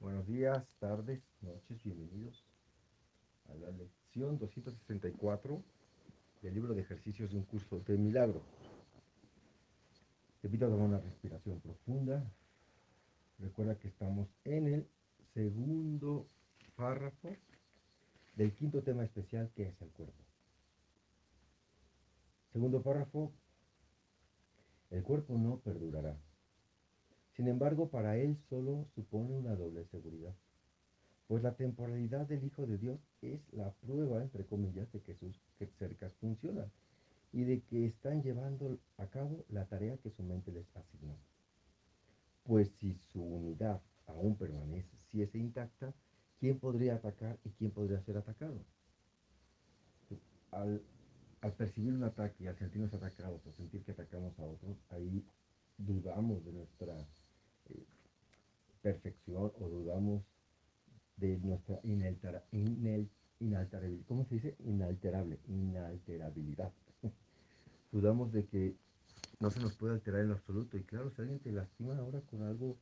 Buenos días, tardes, noches, bienvenidos a la lección 264 del libro de ejercicios de un curso de milagro. Te invito a tomar una respiración profunda. Recuerda que estamos en el segundo párrafo del quinto tema especial que es el cuerpo. Segundo párrafo, el cuerpo no perdurará. Sin embargo, para él solo supone una doble seguridad, pues la temporalidad del Hijo de Dios es la prueba, entre comillas, de que sus cercas funcionan y de que están llevando a cabo la tarea que su mente les asignó. Pues si su unidad aún permanece, si es intacta, ¿quién podría atacar y quién podría ser atacado? Al, percibir un ataque y al sentirnos atacados o sentir que atacamos a otros, ahí dudamos de nuestra perfección o dudamos de nuestra inalterabilidad. ¿Cómo se dice? Inalterable, inalterabilidad. dudamos de que no se nos puede alterar en absoluto. Y claro, si alguien te lastima ahora con algo,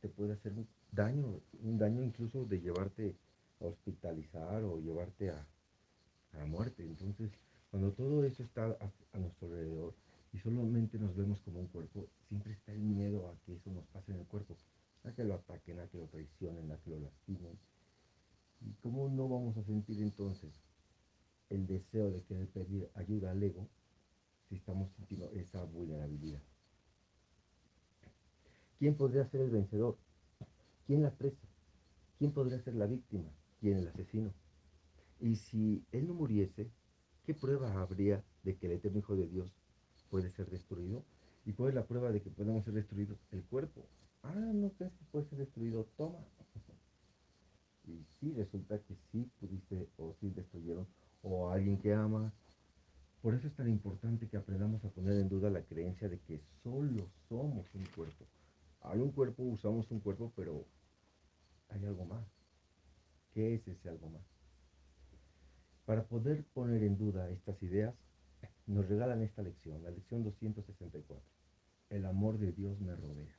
te puede hacer un daño, un daño incluso de llevarte a hospitalizar o llevarte a, a la muerte. Entonces, cuando todo eso está a nuestro alrededor, y solamente nos vemos como un cuerpo, siempre está el miedo a que eso nos pase en el cuerpo, a que lo ataquen, a que lo traicionen, a que lo lastimen. ¿Y cómo no vamos a sentir entonces el deseo de querer pedir ayuda al ego si estamos sintiendo esa vulnerabilidad? ¿Quién podría ser el vencedor? ¿Quién la presa? ¿Quién podría ser la víctima? ¿Quién el asesino? Y si él no muriese, ¿qué prueba habría de que el eterno Hijo de Dios puede ser destruido. ¿Y cuál es la prueba de que podemos ser destruidos? El cuerpo. Ah, ¿no crees que puede ser destruido? Toma. Y sí, resulta que sí pudiste o sí destruyeron o alguien que ama. Por eso es tan importante que aprendamos a poner en duda la creencia de que solo somos un cuerpo. Hay un cuerpo, usamos un cuerpo, pero hay algo más. ¿Qué es ese algo más? Para poder poner en duda estas ideas, nos regalan esta lección, la lección 264. El amor de Dios me rodea.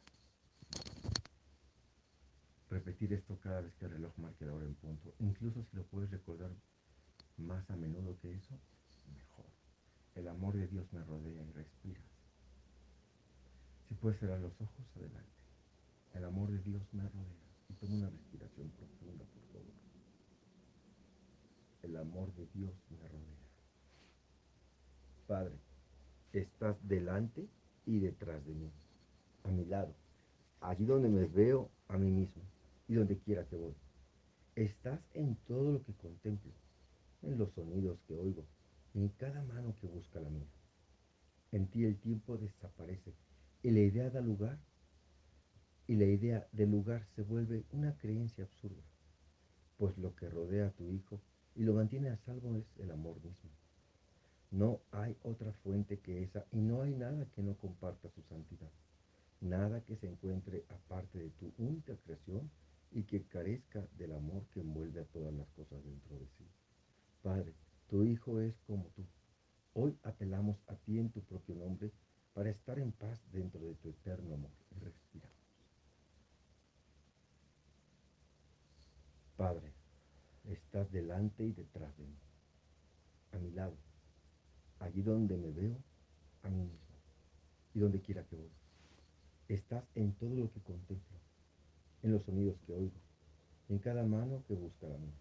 Repetir esto cada vez que el reloj marque la hora en punto. Incluso si lo puedes recordar más a menudo que eso, mejor. El amor de Dios me rodea y respiras. Si puedes cerrar los ojos, adelante. El amor de Dios me rodea. Y toma una respiración profunda, por favor. El amor de Dios me rodea. Padre, estás delante y detrás de mí, a mi lado, allí donde me veo a mí mismo y donde quiera que voy. Estás en todo lo que contemplo, en los sonidos que oigo, en cada mano que busca la mía. En ti el tiempo desaparece y la idea da lugar y la idea del lugar se vuelve una creencia absurda, pues lo que rodea a tu hijo y lo mantiene a salvo es el amor mismo. No hay otra fuente que esa y no hay nada que no comparta su santidad. Nada que se encuentre aparte de tu única creación y que carezca del amor que envuelve a todas las cosas dentro de sí. Padre, tu Hijo es como tú. Hoy apelamos a ti en tu propio nombre para estar en paz dentro de tu eterno amor. Y respiramos. Padre, estás delante y detrás de mí, a mi lado allí donde me veo a mí mismo y donde quiera que voy. Estás en todo lo que contemplo, en los sonidos que oigo, en cada mano que busca la mía.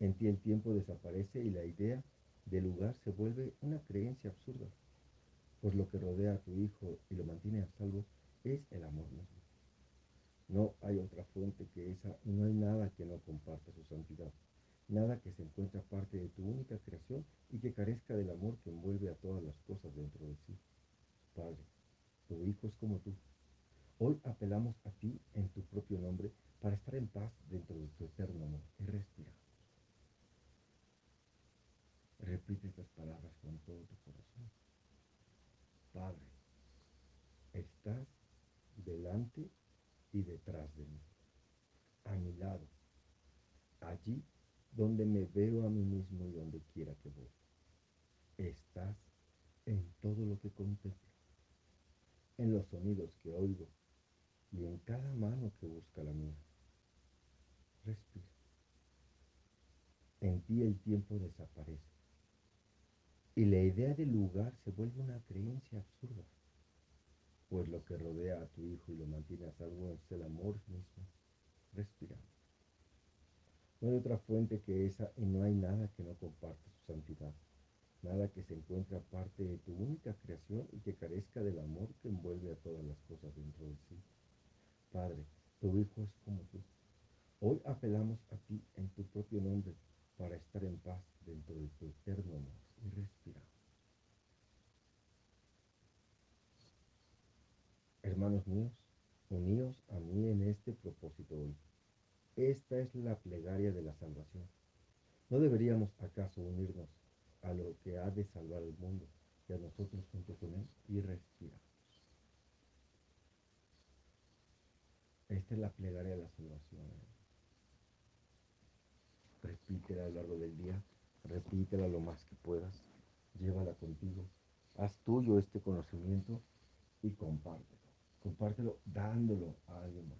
En ti el tiempo desaparece y la idea del lugar se vuelve una creencia absurda, pues lo que rodea a tu hijo y lo mantiene a salvo es el amor mismo. No hay otra fuente que esa y no hay nada que no comparta su santidad nada que se encuentre aparte de tu única creación y que carezca del amor que envuelve a todas las cosas dentro de sí. Padre, tu Hijo es como tú. Hoy apelamos a ti en tu propio nombre para estar en paz dentro de tu eterno amor. Y respira. Repite estas palabras con todo tu corazón. Padre, estás delante y detrás de mí, a mi lado, allí donde me veo a mí mismo y donde quiera que voy. Estás en todo lo que contemplo, en los sonidos que oigo y en cada mano que busca la mía. Respira. En ti el tiempo desaparece. Y la idea del lugar se vuelve una creencia absurda. Pues lo que rodea a tu hijo y lo mantiene a salvo es el amor mismo. Respira. No hay otra fuente que esa y no hay nada que no comparte su santidad. Nada que se encuentre aparte de tu única creación y que carezca del amor que envuelve a todas las cosas dentro de sí. Padre, tu Hijo es como tú. Hoy apelamos a ti en tu propio nombre para estar en paz dentro de tu eterno amor y respira. Hermanos míos, uníos a mí en este propósito hoy. Esta es la plegaria de la salvación. ¿No deberíamos acaso unirnos a lo que ha de salvar el mundo y a nosotros junto con él y respiramos? Esta es la plegaria de la salvación. Repítela a lo largo del día, repítela lo más que puedas, llévala contigo, haz tuyo este conocimiento y compártelo. Compártelo dándolo a alguien más.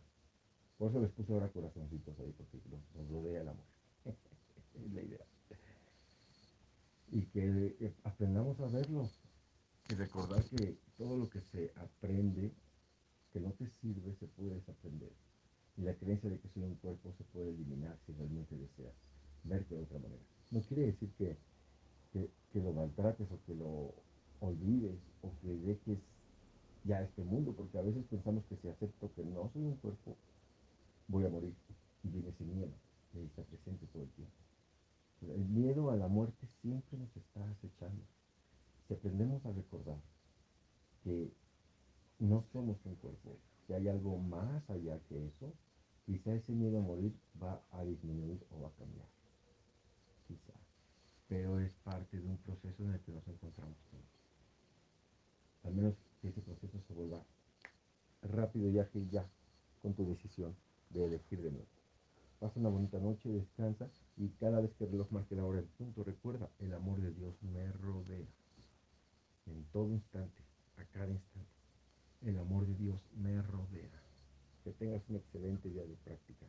Por eso les puse ahora corazoncitos ahí, porque nos rodea el amor. es la idea. Y que aprendamos a verlo y recordar que todo lo que se aprende que no te sirve se puede desaprender. Y la creencia de que soy un cuerpo se puede eliminar si realmente deseas verte de otra manera. No quiere decir que, que, lo maltrates o que lo olvides o que dejes ya este mundo, porque a veces pensamos que si acepto que no soy un cuerpo, voy a morir. Y viene ese miedo, y está presente todo el tiempo. El miedo a la muerte siempre nos está acechando. Si aprendemos a recordar que no somos un cuerpo, que hay algo más allá que eso, quizá ese miedo a morir va a disminuir o va a cambiar. Quizá. Pero es parte de un proceso en el que nos encontramos todos. Que ese proceso se vuelva rápido y ágil ya con tu decisión de elegir de nuevo. Pasa una bonita noche, descansa y cada vez que el reloj marque la hora del punto, recuerda, el amor de Dios me rodea en todo instante, a cada instante. El amor de Dios me rodea. Que tengas un excelente día de práctica.